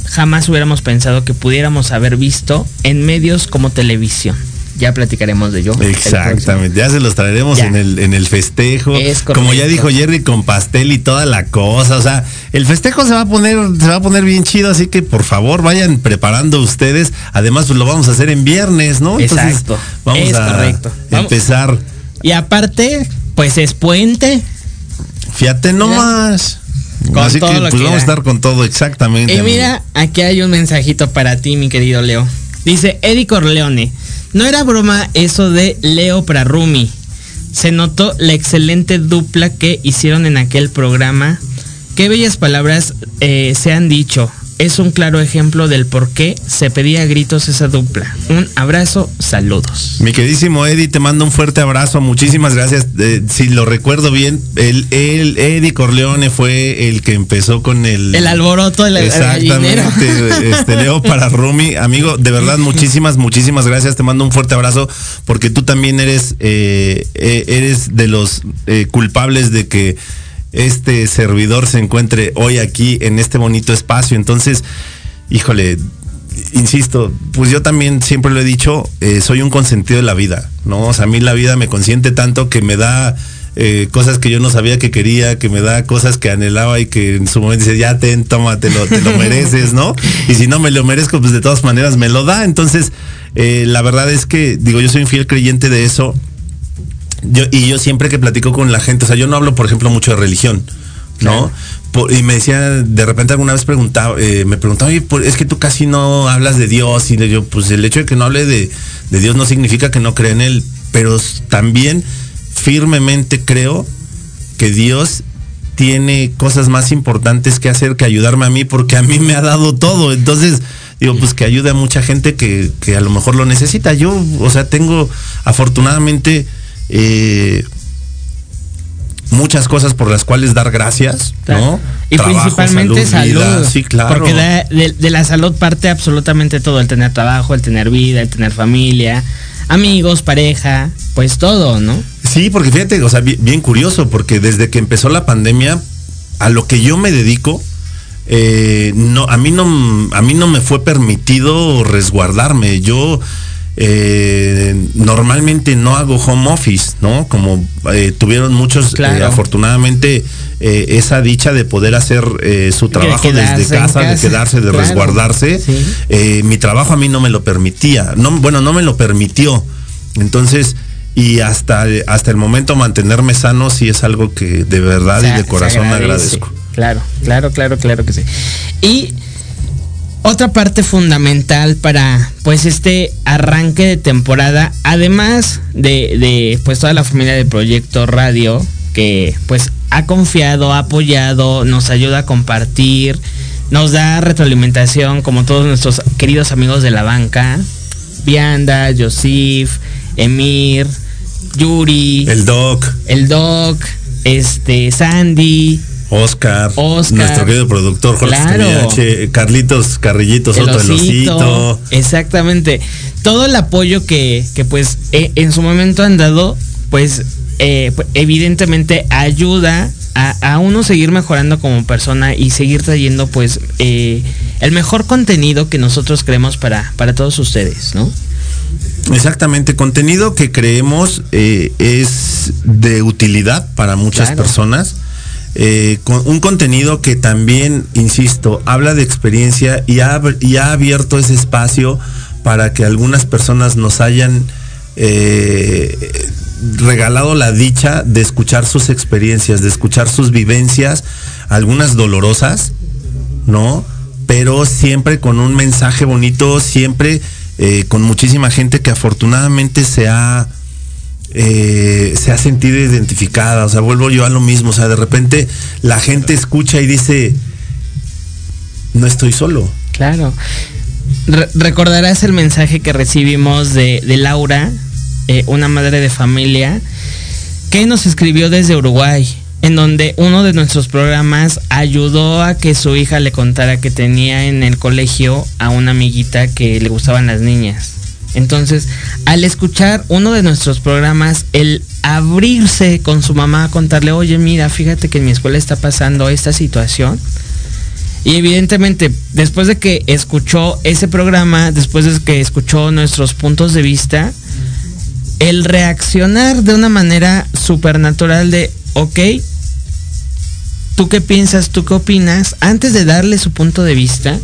jamás hubiéramos pensado que pudiéramos haber visto en medios como televisión. Ya platicaremos de ello. el Exactamente, ya se los traeremos Ya. en el, en el festejo. Es Como ya dijo Jerry, con pastel y toda la cosa. O sea, el festejo se va a poner, se va a poner bien chido, así que por favor vayan preparando ustedes. Además, pues lo vamos a hacer en viernes, ¿no? Exacto, Vamos es a correcto. Vamos- empezar. Y aparte, pues es puente. Fíjate nomás. Con así todo que pues que vamos a estar con todo exactamente. Y amigo. mira, aquí hay un mensajito para ti, mi querido Leo. Dice Eddie Corleone. No era broma eso de Leo para Rumi. Se notó la excelente dupla que hicieron en aquel programa. Qué bellas palabras eh, se han dicho. Es un claro ejemplo del por qué se pedía a gritos esa dupla. Un abrazo, saludos. Mi queridísimo Eddie, te mando un fuerte abrazo, muchísimas gracias. Eh, si lo recuerdo bien, el, el Eddie Corleone fue el que empezó con el... El alboroto de la gallinero. Exactamente, este Leo para Rumi, amigo, de verdad muchísimas, muchísimas gracias, te mando un fuerte abrazo porque tú también eres, eh, eh, eres de los eh, culpables de que este servidor se encuentre hoy aquí en este bonito espacio. Entonces, híjole, insisto, pues yo también siempre lo he dicho, eh, soy un consentido de la vida, ¿no? O sea, a mí la vida me consiente tanto que me da eh, cosas que yo no sabía que quería, que me da cosas que anhelaba y que en su momento dice, ya ten, toma, te lo, te lo mereces, ¿no? Y si no me lo merezco, pues de todas maneras me lo da. Entonces, eh, la verdad es que, digo, yo soy un fiel creyente de eso. Yo, y yo siempre que platico con la gente, o sea, yo no hablo, por ejemplo, mucho de religión, ¿no? Claro. Por- y me decía, de repente alguna vez preguntaba, eh, me preguntaba, oye, por- es que tú casi no hablas de Dios. Y le digo, pues el hecho de que no hable de, de Dios no significa que no crea en Él, pero también firmemente creo que Dios tiene cosas más importantes que hacer que ayudarme a mí, porque a mí me ha dado todo. Entonces, digo, pues que ayude a mucha gente que, que a lo mejor lo necesita. Yo, o sea, tengo afortunadamente eh, muchas cosas por las cuales dar gracias, ¿no? Y Trabajo, principalmente salud. vida, sí, claro. Porque de, de- de la salud parte absolutamente todo. El tener trabajo, el tener vida, el tener familia, amigos, pareja, pues todo, ¿no? Sí, porque fíjate, o sea, bi- bien, curioso, porque desde que empezó la pandemia, a lo que yo me dedico, eh, no, a mí no, a mí no me fue permitido resguardarme. Yo eh, normalmente no hago home office, ¿no? Como eh, tuvieron muchos, eh, afortunadamente, esa dicha de poder hacer su trabajo desde casa, de quedarse, de Claro. resguardarse. Sí. Mi trabajo a mí no me lo permitía. No, bueno, no me lo permitió. Entonces, y hasta, hasta el momento mantenerme sano sí es algo que de verdad y de corazón agradece. agradezco. Claro, claro, claro, claro que sí. Y otra parte fundamental para pues este arranque de temporada, además de, de pues toda la familia de Proyecto Radio, que pues ha confiado, ha apoyado, nos ayuda a compartir, nos da retroalimentación como todos nuestros queridos amigos de la banca, Vianda, Josif, Emir, Yuri, El Doc, el Doc, este, Sandy, Oscar, Oscar. nuestro querido productor Jorge Claro. Carlitos Carrillitos el Soto, el osito. Exactamente. Todo el apoyo que, que, pues eh, en su momento han dado, pues eh, pues, evidentemente ayuda a, a uno seguir mejorando como persona y seguir trayendo pues eh, el mejor contenido que nosotros creemos para, para todos ustedes, ¿no? Exactamente, contenido que creemos eh, es de utilidad para muchas Claro. personas. Eh, con un contenido que también, insisto, habla de experiencia y ha, y ha abierto ese espacio para que algunas personas nos hayan eh, regalado la dicha de escuchar sus experiencias, de escuchar sus vivencias, algunas dolorosas, ¿no? Pero siempre con un mensaje bonito, siempre eh, con muchísima gente que afortunadamente se ha, eh, se ha sentido identificada. O sea, vuelvo yo a lo mismo. O sea, de repente la gente escucha y dice, no estoy solo. Claro. Re- recordarás el mensaje que recibimos de, de Laura, eh, una madre de familia, que nos escribió desde Uruguay, en donde uno de nuestros programas ayudó a que su hija le contara que tenía en el colegio a una amiguita que le gustaban las niñas. Entonces, al escuchar uno de nuestros programas, el abrirse con su mamá a contarle, oye, mira, fíjate que en mi escuela está pasando esta situación, y evidentemente, después de que escuchó ese programa, después de que escuchó nuestros puntos de vista, el reaccionar de una manera supernatural de, ok, ¿tú qué piensas? ¿Tú qué opinas? Antes de darle su punto de vista,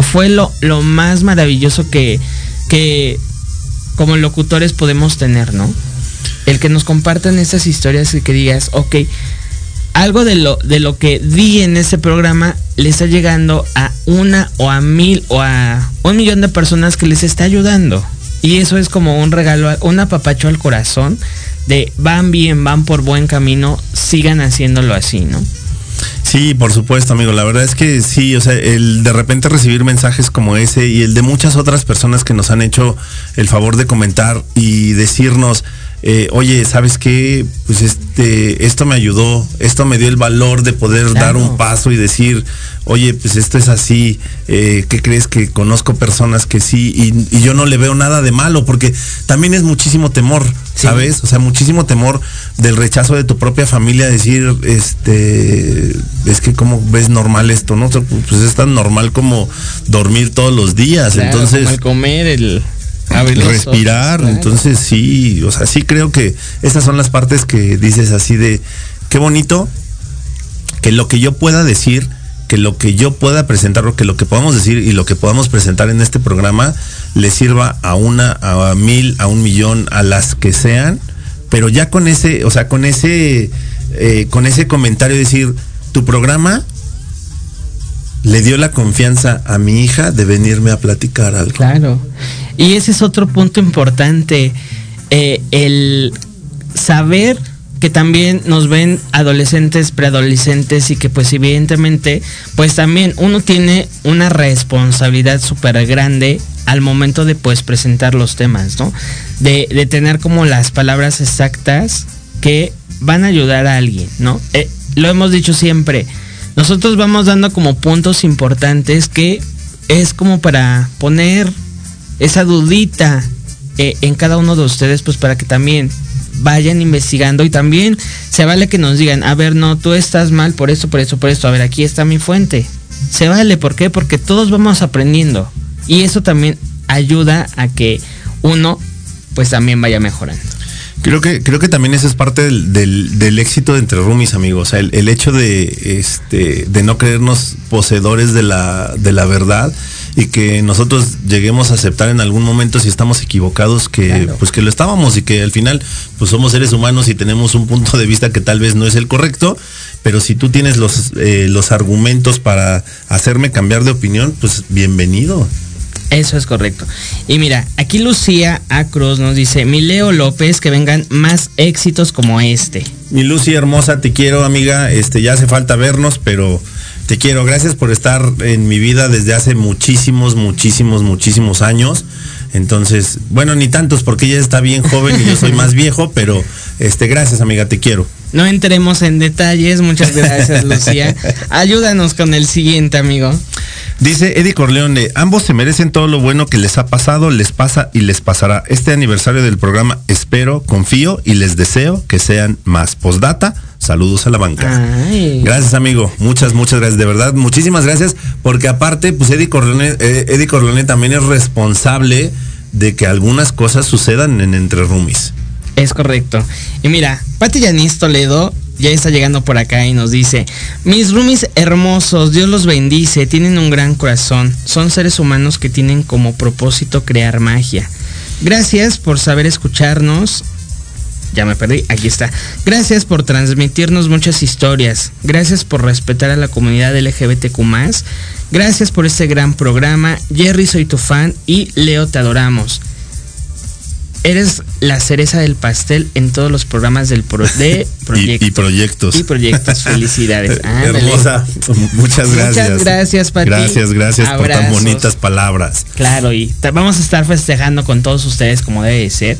fue lo, lo más maravilloso que, que como locutores podemos tener, ¿no? El que nos compartan esas historias y que digas, ok, algo de lo, de lo que di en ese programa le está llegando a una o a mil o a un millón de personas que les está ayudando. Y eso es como un regalo, un apapacho al corazón de van bien, van por buen camino, sigan haciéndolo así, ¿no? Sí, por supuesto, amigo. La verdad es que sí, o sea, el de repente recibir mensajes como ese y el de muchas otras personas que nos han hecho el favor de comentar y decirnos, eh, oye, ¿sabes qué? Pues este, esto me ayudó, esto me dio el valor de poder Claro. dar un paso y decir, oye, pues esto es así, eh, ¿qué crees que conozco personas que sí y, y yo no le veo nada de malo? Porque también es muchísimo temor, Sí. ¿sabes? O sea, muchísimo temor del rechazo de tu propia familia, decir, este, es que cómo ves normal esto, ¿no? Pues es tan normal como dormir todos los días, Claro, entonces como el comer, el respirar, claro. entonces sí, o sea, sí creo que esas son las partes que dices así de, qué bonito que lo que yo pueda decir, que lo que yo pueda presentar, que lo que podamos decir y lo que podamos presentar en este programa le sirva a una, a mil, a un millón, a las que sean, pero ya con ese, o sea, con ese, eh, con ese comentario decir, tu programa le dio la confianza a mi hija de venirme a platicar algo. Claro. Y ese es otro punto importante. eh, el saber que también nos ven adolescentes, preadolescentes y que pues evidentemente pues también uno tiene una responsabilidad súper grande al momento de pues presentar los temas, ¿no? De, de tener como las palabras exactas que van a ayudar a alguien, ¿no? Eh, lo hemos dicho siempre, nosotros vamos dando como puntos importantes que es como para poner esa dudita eh, en cada uno de ustedes, pues para que también vayan investigando y también se vale que nos digan, a ver, no, tú estás mal por esto, por esto, por esto, a ver, aquí está mi fuente. se vale. ¿Por qué? Porque todos vamos aprendiendo. Y eso también ayuda a que uno, pues también vaya mejorando. Creo que, creo que también eso es parte del, del- éxito de Entre Roomies, amigos. O sea, el, el hecho de, este, de no creernos poseedores de la, de la verdad y que nosotros lleguemos a aceptar en algún momento si estamos equivocados que, Claro. pues que lo estábamos y que al final pues somos seres humanos y tenemos un punto de vista que tal vez no es el correcto, pero si tú tienes los, eh, los argumentos para hacerme cambiar de opinión, pues bienvenido. Eso es correcto. Y mira, aquí Lucía A. Cruz nos dice, mi Leo López, que vengan más éxitos como este. Mi Lucy hermosa, te quiero, amiga. Este, ya hace falta vernos, pero te quiero. Gracias por estar en mi vida desde hace muchísimos, muchísimos, muchísimos años. Entonces, bueno, ni tantos porque ella está bien joven y yo soy más viejo, pero este, gracias, amiga, te quiero. No entremos en detalles, muchas gracias Lucía. Ayúdanos con el siguiente, amigo. Dice Eddie Corleone, ambos se merecen todo lo bueno que les ha pasado, les pasa y les pasará. Este aniversario del programa espero, confío y les deseo que sean más. Postdata, saludos a la banca. Ay. Gracias, amigo. Muchas, muchas gracias. De verdad, muchísimas gracias. Porque aparte, pues Eddie Corleone, eh, Eddie Corleone también es responsable de que algunas cosas sucedan en Entre Roomies. Es correcto. Y mira, Pati Yanis Toledo ya está llegando por acá y nos dice, mis roomies hermosos, Dios los bendice, tienen un gran corazón, son seres humanos que tienen como propósito crear magia. Gracias por saber escucharnos. Ya me perdí, aquí está. Gracias por transmitirnos muchas historias. Gracias por respetar a la comunidad LGBTQ. Gracias por este gran programa. Jerry, soy tu fan y Leo, te adoramos. Eres la cereza del pastel en todos los programas del pro- de Y, proyectos. y proyectos. Y proyectos. Felicidades. Hermosa. Muchas Muchas gracias. gracias, Pati. Gracias, gracias por tan bonitas palabras. Claro, y vamos a estar festejando con todos ustedes como debe de ser.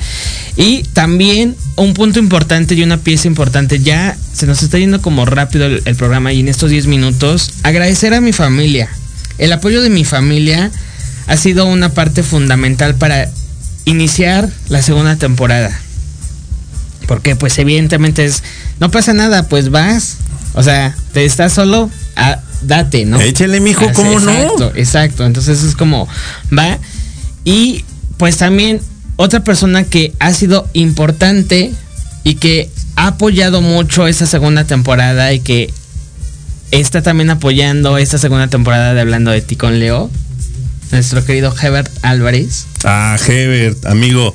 Y también un punto importante y una pieza importante, ya se nos está yendo como rápido el, el programa y en estos 10 minutos, agradecer a mi familia. El apoyo de mi familia ha sido una parte fundamental para iniciar la segunda temporada. Porque pues evidentemente es, no pasa nada, pues vas, o sea, te estás solo, ah, date, ¿no? Échele, mijo, ¿cómo no? exacto, Exacto, entonces es como, va. Y pues también otra persona que ha sido importante y que ha apoyado mucho esta segunda temporada y que está también apoyando esta segunda temporada de Hablando de ti con Leo, nuestro querido Hebert Álvarez, Ah, Hebert, amigo.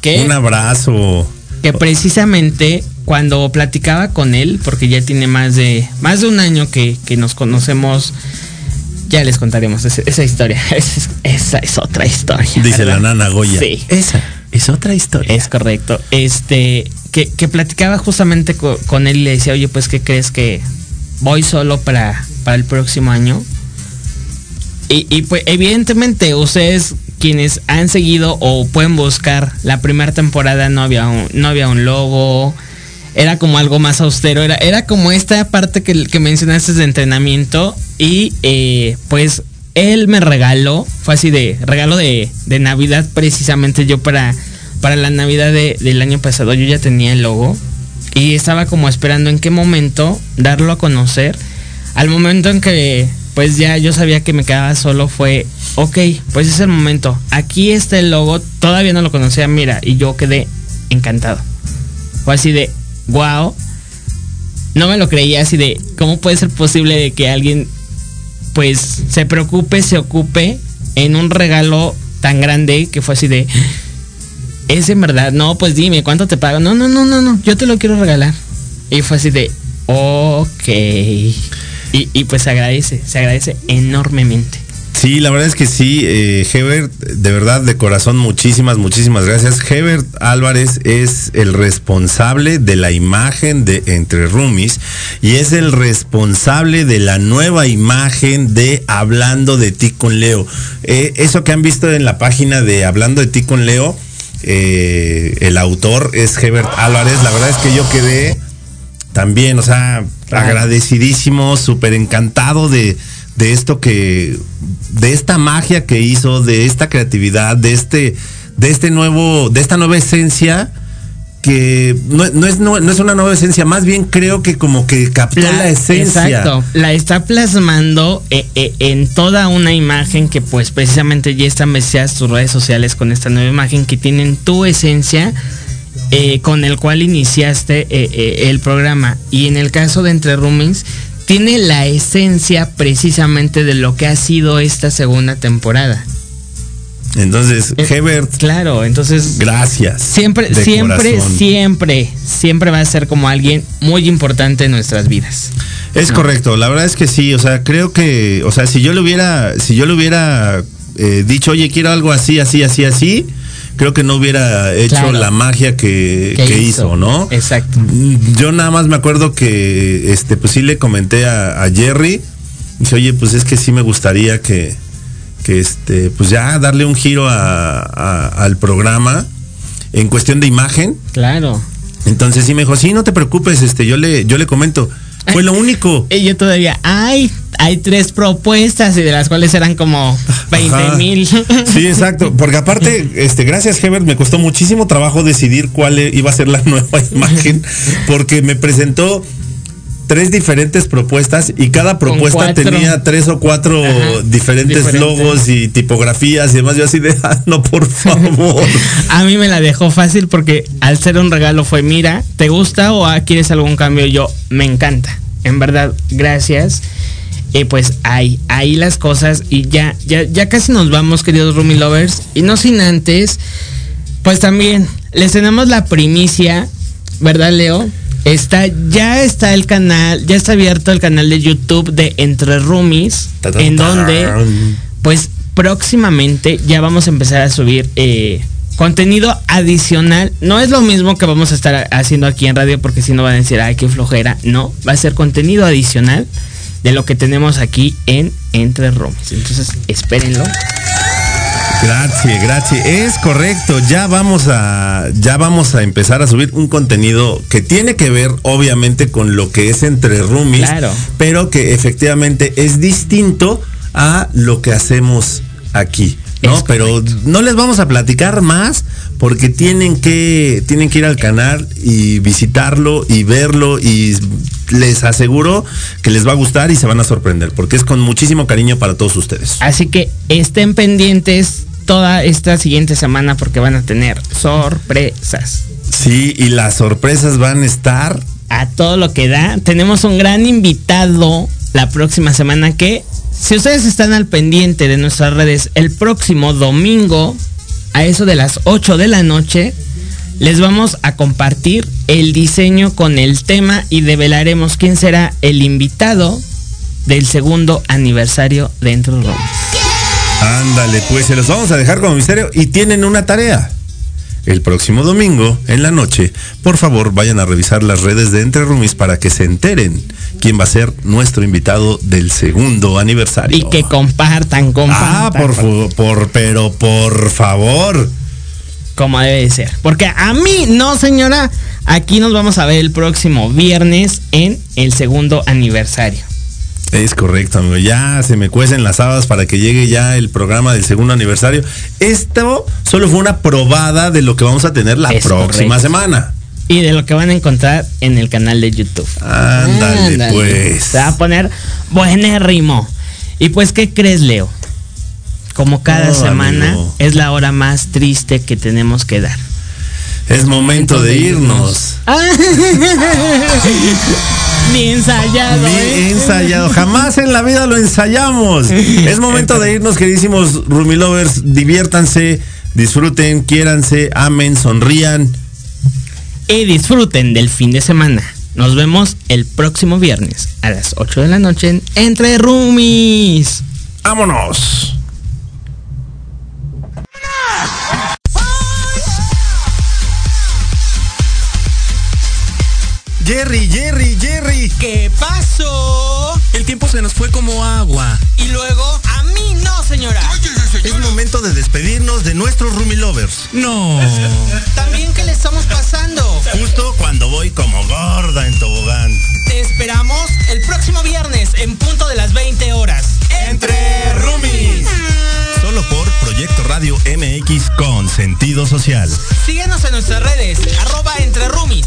¿Qué? Un abrazo. que precisamente cuando platicaba con él, porque ya tiene más de más de un año que, que nos conocemos, ya les contaremos esa historia. Esa, esa es otra historia. Dice ¿verdad? la nana Goya. Sí. Esa es otra historia. Es correcto. Este, que, que platicaba justamente co- con, él y le decía, oye, pues, ¿qué crees que voy solo para, para el próximo año? Y, pues, evidentemente, ustedes quienes han seguido o pueden buscar la primera temporada, no había un, no había un logo. Era como algo más austero. Era, era como esta parte que, que mencionaste de entrenamiento. Y eh, pues él me regaló, fue así de regalo de, de Navidad precisamente yo para, para la Navidad de- del año pasado. Yo ya tenía el logo y estaba como esperando en qué momento darlo a conocer. Al momento en que pues ya yo sabía que me quedaba solo fue, ok, pues es el momento. Aquí está el logo, todavía no lo conocía, mira, y yo quedé encantado. Fue así de, wow. No me lo creía así de, ¿cómo puede ser posible de que alguien pues se preocupe, se ocupe en un regalo tan grande que fue así de, es en verdad, no, pues dime, ¿cuánto te pago? No, no, no, no, no, yo te lo quiero regalar. Y fue así de, ok. Y, y pues se agradece, se agradece enormemente. Sí, la verdad es que sí, eh, Hebert, de verdad, de corazón, muchísimas, muchísimas gracias. Hebert Álvarez es el responsable de la imagen de Entre Roomies y es el responsable de la nueva imagen de Hablando de ti con Leo. Eh, eso que han visto en la página de Hablando de ti con Leo, eh, el autor es Hebert Álvarez. La verdad es que yo quedé también, o sea, Claro. agradecidísimo, súper encantado de, de esto que, de esta magia que hizo, de esta creatividad, de este, de este nuevo, de esta nueva esencia que no, no es, no, no es una nueva esencia, más bien creo que como que captó la, esencia. Exacto, la está plasmando eh, eh, en toda una imagen que pues precisamente ya están vestidas tus redes sociales con esta nueva imagen que tienen tu esencia eh, con el cual iniciaste eh, eh, el programa. Y en el caso de Entre Roomies, tiene la esencia precisamente de lo que ha sido esta segunda temporada. Entonces, Eh, Hebert, Claro, entonces gracias. siempre, siempre, corazón. siempre, siempre va a ser como alguien muy importante en nuestras vidas. Es correcto, la verdad es que sí, o sea, creo que, o sea, si yo le hubiera, si yo le hubiera eh, dicho, oye, quiero algo así, así, así, así, creo que no hubiera hecho Claro. la magia que, ¿Qué que hizo? hizo? ¿no? Exacto. Yo nada más me acuerdo que, este, pues sí le comenté a, a Jerry, dice, oye, pues es que sí me gustaría que, que este, pues ya darle un giro a- a- al programa en cuestión de imagen. Claro. Entonces sí me dijo, sí, no te preocupes, este, yo le, yo le comento. Fue lo único. Y yo todavía, ay, hay tres propuestas y de las cuales eran como 20 Ajá. mil. Sí, exacto. Porque aparte, este, gracias, Hebert, me costó muchísimo trabajo decidir cuál e- iba a ser la nueva imagen, porque me presentó tres diferentes propuestas y cada propuesta tenía tres o cuatro Ajá, diferentes diferentes. logos y tipografías y demás. Yo así de, "Ah, no, por favor. A mí me la dejó fácil porque al ser un regalo fue, mira, ¿te gusta o ah, quieres algún cambio? Yo, me encanta. En verdad, gracias. Y pues ahí, ahí las cosas y ya, ya, ya casi nos vamos, queridos Rumi Lovers. Y no sin antes, pues también les tenemos la primicia, ¿verdad, Leo? Está, ya está el canal, ya está abierto el canal de YouTube de Entre Roomies, en donde pues próximamente ya vamos a empezar a subir eh, contenido adicional. No es lo mismo que vamos a estar haciendo aquí en radio porque si no van a decir, ay, qué flojera. No, va a ser contenido adicional de lo que tenemos aquí en Entre Roomies. Entonces, espérenlo. Gracias, gracias. Es correcto. Ya vamos a, ya vamos a empezar a subir un contenido que tiene que ver, obviamente, con lo que es entre roomies, Claro. pero que efectivamente es distinto a lo que hacemos aquí. ¿no? Pero no les vamos a platicar más porque tienen que, tienen que ir al canal y visitarlo y verlo y les aseguro que les va a gustar y se van a sorprender porque es con muchísimo cariño para todos ustedes. Así que estén pendientes toda esta siguiente semana porque van a tener sorpresas. Sí, y las sorpresas van a estar a todo lo que da. Tenemos un gran invitado la próxima semana que, si ustedes están al pendiente de nuestras redes, el próximo domingo, a eso de las 8 de la noche, les vamos a compartir el diseño con el tema y develaremos quién será el invitado del segundo aniversario de Entre Romas. Ándale, pues se los vamos a dejar como misterio y tienen una tarea. El próximo domingo, en la noche, por favor vayan a revisar las redes de Entre Roomies para que se enteren quién va a ser nuestro invitado del segundo aniversario. Y que compartan, compartan. Ah, por, fu- por, pero por favor. como debe de ser. Porque a mí, no señora, aquí nos vamos a ver el próximo viernes en el segundo aniversario. Es correcto, amigo. Ya se me cuecen las habas para que llegue ya el programa del segundo aniversario. Esto solo fue una probada de lo que vamos a tener la Es próxima correcto. semana. Y de lo que van a encontrar en el canal de YouTube. Ándale, pues. Se va a poner buenérrimo. Y pues, ¿qué crees, Leo? Como cada Oh, semana amigo. es la hora más triste que tenemos que dar. Es momento de irnos. Ni ensayado. Ni ¿eh? ensayado. Jamás en la vida lo ensayamos. Es momento de irnos, queridísimos Rumi Lovers. Diviértanse, disfruten, quiéranse, amen, sonrían. y disfruten del fin de semana. Nos vemos el próximo viernes a las 8 de la noche en Entre Roomies. ¡Vámonos! Jerry, Jerry, Jerry. ¿Qué pasó? El tiempo se nos fue como agua. Y luego, a mí no, señora. Es momento de despedirnos de nuestros Rumi Lovers. No. También que le estamos pasando. Justo cuando voy como gorda en tobogán. Te esperamos el próximo viernes en punto de las 20 horas. Entre Roomies. Solo por Proyecto Radio Radio MX con sentido social. Síguenos en nuestras redes, arroba entre roomies.